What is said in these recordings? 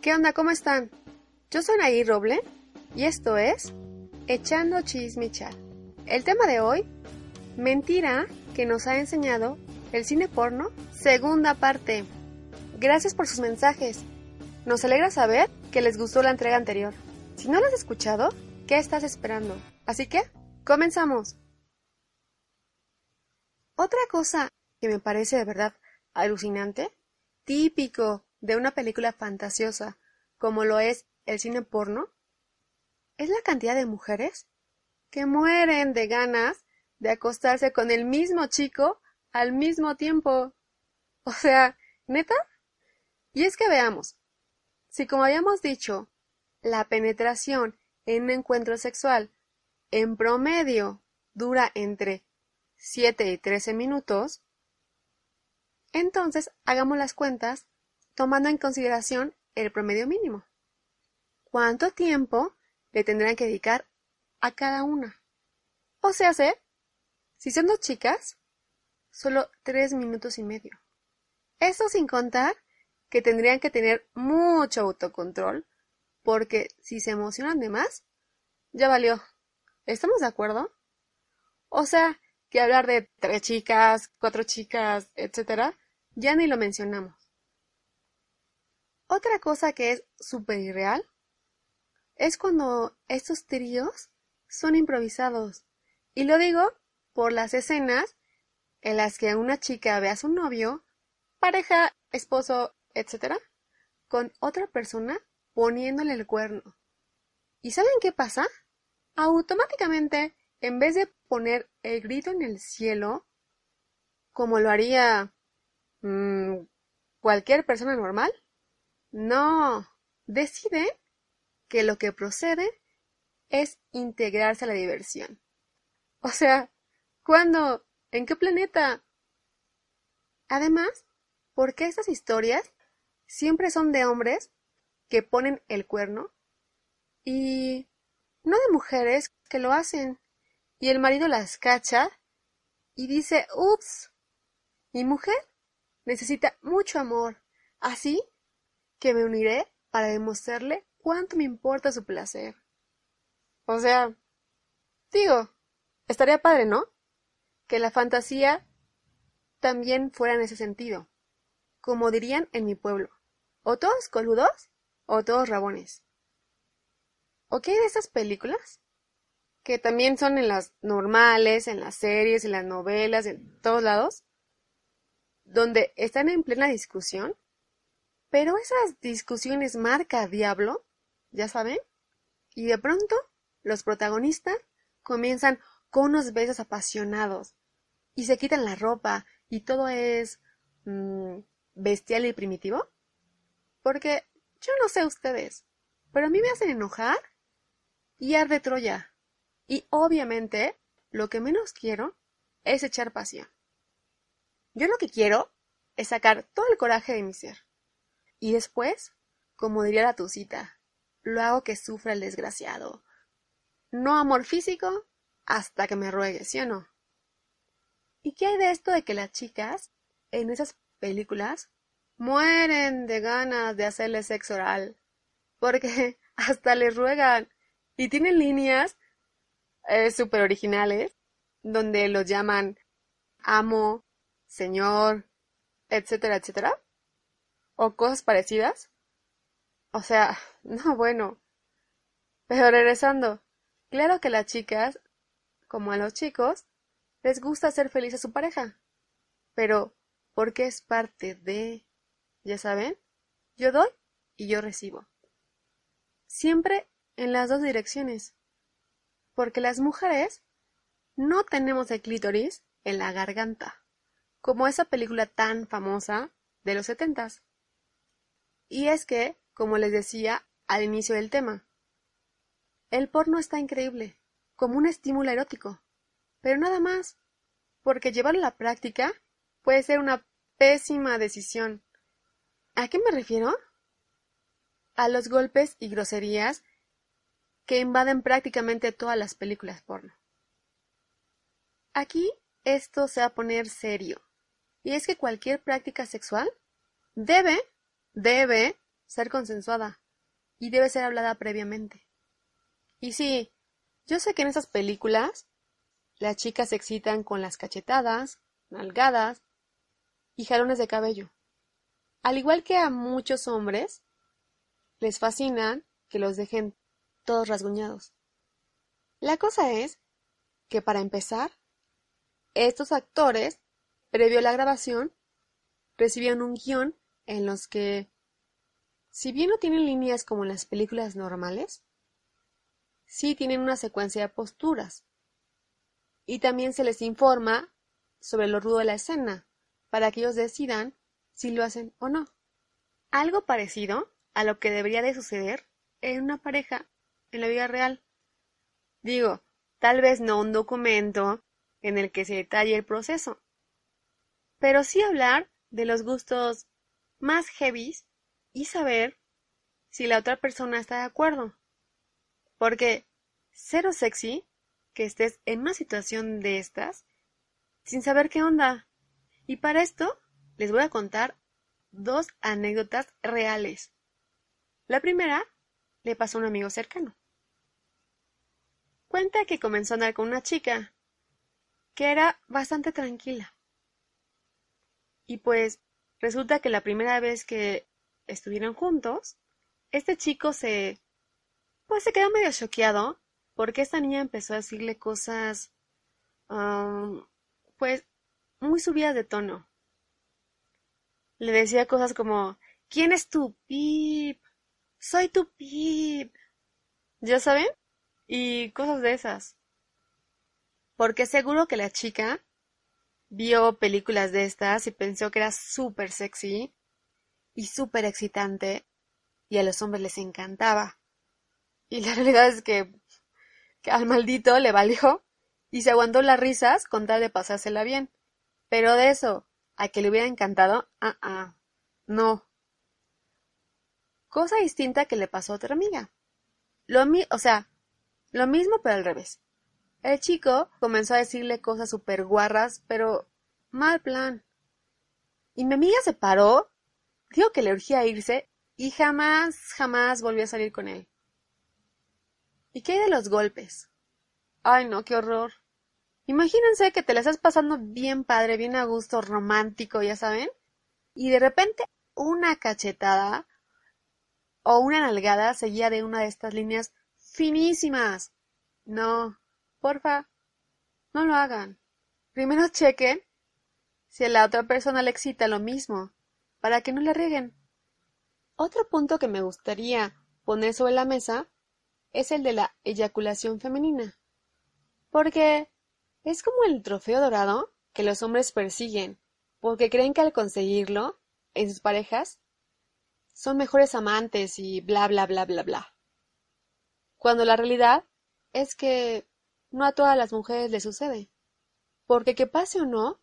¿Qué onda? ¿Cómo están? Yo soy Nayir Roble y esto es Echando Chismichal. El tema de hoy, mentira que nos ha enseñado el cine porno, segunda parte. Gracias por sus mensajes. Nos alegra saber que les gustó la entrega anterior. Si no lo has escuchado, ¿qué estás esperando? Así que, comenzamos. Otra cosa que me parece de verdad alucinante, típico de una película fantasiosa como lo es el cine porno, es la cantidad de mujeres que mueren de ganas de acostarse con el mismo chico al mismo tiempo. O sea, ¿neta? Y es que veamos, si como habíamos dicho, la penetración en un encuentro sexual en promedio dura entre 7 y 13 minutos, entonces hagamos las cuentas tomando en consideración el promedio mínimo. ¿Cuánto tiempo le tendrán que dedicar a cada una? O sea, si son dos chicas, solo tres minutos y medio. Eso sin contar que tendrían que tener mucho autocontrol, porque si se emocionan de más, ya valió. ¿Estamos de acuerdo? O sea, que hablar de tres chicas, cuatro chicas, etcétera, ya ni lo mencionamos. Otra cosa que es súper irreal es cuando estos tríos son improvisados. Y lo digo por las escenas en las que una chica ve a su novio, pareja, esposo, etc., con otra persona poniéndole el cuerno. ¿Y saben qué pasa? Automáticamente, en vez de poner el grito en el cielo, como lo haría mmm, cualquier persona normal, no, decide que lo que procede es integrarse a la diversión. O sea, ¿cuándo? ¿En qué planeta? Además, ¿por qué estas historias siempre son de hombres que ponen el cuerno y no de mujeres que lo hacen? Y el marido las cacha y dice, ups, mi mujer necesita mucho amor. Así que me uniré para demostrarle cuánto me importa su placer. O sea, digo, estaría padre, ¿no? Que la fantasía también fuera en ese sentido. Como dirían en mi pueblo, o todos coludos o todos rabones. ¿O qué hay de esas películas? Que también son en las normales, en las series, en las novelas, en todos lados, donde están en plena discusión pero esas discusiones marca diablo, ya saben, y de pronto los protagonistas comienzan con unos besos apasionados y se quitan la ropa y todo es mm, bestial y primitivo. Porque yo no sé ustedes, pero a mí me hacen enojar y arde Troya. Y obviamente lo que menos quiero es echar pasión. Yo lo que quiero es sacar todo el coraje de mi ser. Y después, como diría la tucita, lo hago que sufra el desgraciado. No amor físico hasta que me ruegue, ¿sí o no? ¿Y qué hay de esto de que las chicas, en esas películas, mueren de ganas de hacerle sexo oral? Porque hasta les ruegan. Y tienen líneas eh, súper originales, donde los llaman amo, señor, etcétera, etcétera o cosas parecidas. O sea, no bueno. Pero regresando, claro que las chicas, como a los chicos, les gusta hacer feliz a su pareja. Pero, porque es parte de... ¿Ya saben? Yo doy y yo recibo. Siempre en las dos direcciones. Porque las mujeres no tenemos el clítoris en la garganta, como esa película tan famosa de los setentas. Y es que, como les decía al inicio del tema, el porno está increíble, como un estímulo erótico, pero nada más, porque llevarlo a la práctica puede ser una pésima decisión. ¿A qué me refiero? A los golpes y groserías que invaden prácticamente todas las películas porno. Aquí esto se va a poner serio, y es que cualquier práctica sexual debe, debe ser consensuada y debe ser hablada previamente. Y sí, yo sé que en esas películas las chicas se excitan con las cachetadas, nalgadas y jalones de cabello. Al igual que a muchos hombres, les fascinan que los dejen todos rasguñados. La cosa es que para empezar, estos actores, previo a la grabación, recibían un guion en los que, si bien no tienen líneas como en las películas normales, sí tienen una secuencia de posturas. Y también se les informa sobre lo rudo de la escena, para que ellos decidan si lo hacen o no. Algo parecido a lo que debería de suceder en una pareja en la vida real. Digo, tal vez no un documento en el que se detalle el proceso, pero sí hablar de los gustos más heavies y saber si la otra persona está de acuerdo. Porque cero sexy que estés en una situación de estas sin saber qué onda. Y para esto les voy a contar dos anécdotas reales. La primera le pasó a un amigo cercano. Cuenta que comenzó a andar con una chica que era bastante tranquila. Y pues resulta que la primera vez que estuvieron juntos, este chico se pues se quedó medio choqueado porque esta niña empezó a decirle cosas pues muy subidas de tono. Le decía cosas como ¿Quién es tu pip? Soy tu pip. ¿Ya saben? Y cosas de esas. Porque seguro que la chica vio películas de estas y pensó que era súper sexy y súper excitante y a los hombres les encantaba. Y la realidad es que, que al maldito le valió y se aguantó las risas con tal de pasársela bien. Pero de eso, a que le hubiera encantado, ah, ah, no. Cosa distinta que le pasó a otra amiga. Lo mi o sea, lo mismo pero al revés. El chico comenzó a decirle cosas súper guarras, pero mal plan. Y mi amiga se paró, dijo que le urgía irse y jamás, jamás volvió a salir con él. ¿Y qué hay de los golpes? Ay, no, qué horror. Imagínense que te la estás pasando bien padre, bien a gusto, romántico, ya saben, y de repente una cachetada o una nalgada seguía de una de estas líneas finísimas. No, porfa, no lo hagan. Primero chequen si a la otra persona le excita lo mismo, para que no le rieguen. Otro punto que me gustaría poner sobre la mesa es el de la eyaculación femenina. Porque es como el trofeo dorado que los hombres persiguen, porque creen que al conseguirlo, en sus parejas, son mejores amantes y bla bla bla bla bla. Cuando la realidad es que no a todas las mujeres les sucede. Porque que pase o no,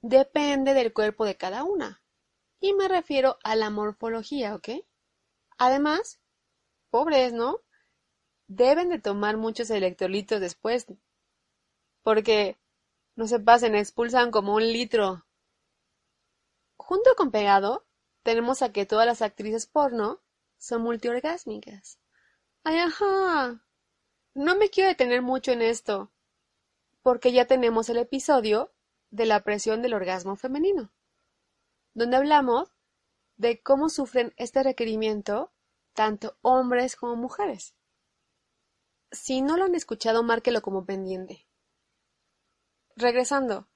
depende del cuerpo de cada una. Y me refiero a la morfología, ¿ok? Además, pobres, ¿no? Deben de tomar muchos electrolitos después, porque no se pasen, expulsan como un litro. Junto con pegado, tenemos a que todas las actrices porno son multiorgásmicas. ¡Ay, ajá! No me quiero detener mucho en esto, porque ya tenemos el episodio de la presión del orgasmo femenino, donde hablamos de cómo sufren este requerimiento tanto hombres como mujeres. Si no lo han escuchado, márquelo como pendiente. Regresando,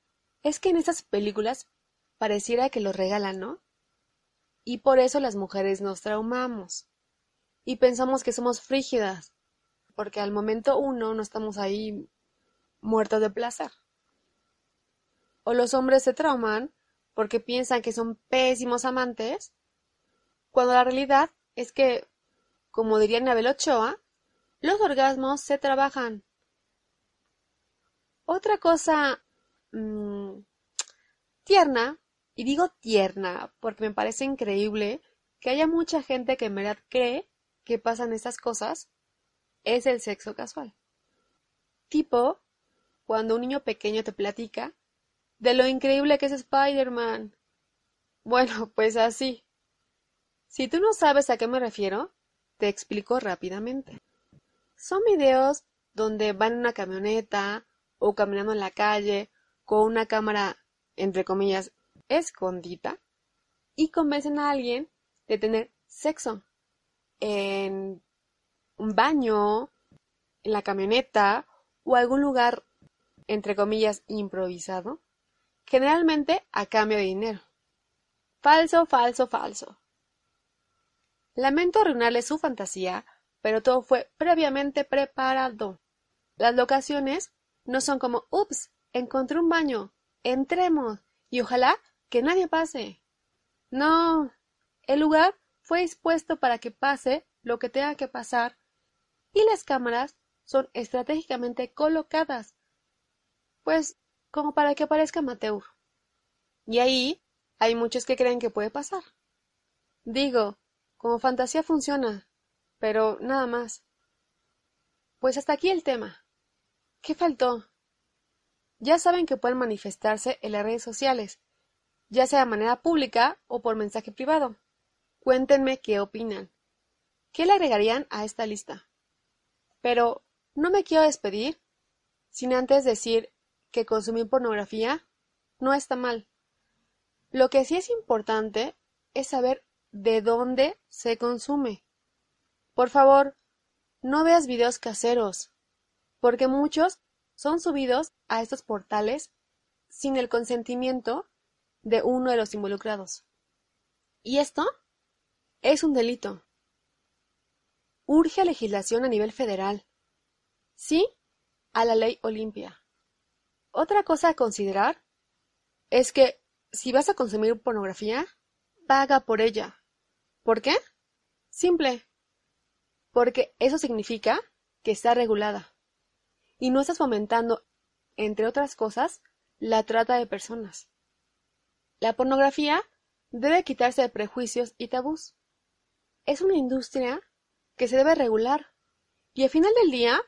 es que en estas películas pareciera que lo regalan, ¿no? Y por eso las mujeres nos traumamos. Y pensamos que somos frígidas, porque al momento uno no estamos ahí muertos de placer. O los hombres se trauman porque piensan que son pésimos amantes, cuando la realidad es que, como diría Nabel Ochoa, los orgasmos se trabajan. Otra cosa mmm, tierna, y digo tierna porque me parece increíble que haya mucha gente que en verdad cree que pasan estas cosas, es el sexo casual. Tipo, cuando un niño pequeño te platica de lo increíble que es Spider-Man. Bueno, pues así. Si tú no sabes a qué me refiero, te explico rápidamente. Son videos donde van en una camioneta o caminando en la calle con una cámara, entre comillas, escondida y convencen a alguien de tener sexo en un baño, en la camioneta o algún lugar, entre comillas, improvisado, generalmente a cambio de dinero. Falso, falso, falso. Lamento arruinarle su fantasía, pero todo fue previamente preparado. Las locaciones no son como, ups, encontré un baño, entremos, y ojalá que nadie pase. No, el lugar fue dispuesto para que pase lo que tenga que pasar, y las cámaras son estratégicamente colocadas, pues como para que aparezca amateur. Y ahí hay muchos que creen que puede pasar. Digo, como fantasía funciona, pero nada más. Pues hasta aquí el tema. ¿Qué faltó? Ya saben que pueden manifestarse en las redes sociales, ya sea de manera pública o por mensaje privado. Cuéntenme qué opinan. ¿Qué le agregarían a esta lista? Pero no me quiero despedir sin antes decir que consumir pornografía no está mal. Lo que sí es importante es saber de dónde se consume. Por favor, no veas videos caseros, porque muchos son subidos a estos portales sin el consentimiento de uno de los involucrados. Y esto es un delito. Urge legislación a nivel federal. Sí a la ley Olimpia. Otra cosa a considerar es que si vas a consumir pornografía, paga por ella. ¿Por qué? Simple. Porque eso significa que está regulada y no estás fomentando, entre otras cosas, la trata de personas. La pornografía debe quitarse de prejuicios y tabús. Es una industria que se debe regular y al final del día,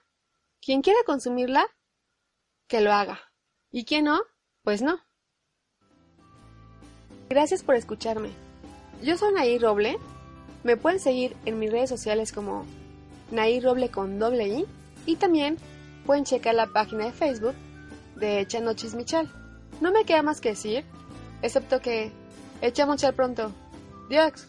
quien quiera consumirla, que lo haga. Y quien no, pues no. Gracias por escucharme. Yo soy Nair Roble. Me pueden seguir en mis redes sociales como Nair con doble I y también pueden checar la página de Facebook de Echa Noches Michal. No me queda más que decir, excepto que echamos Michal pronto. Dios.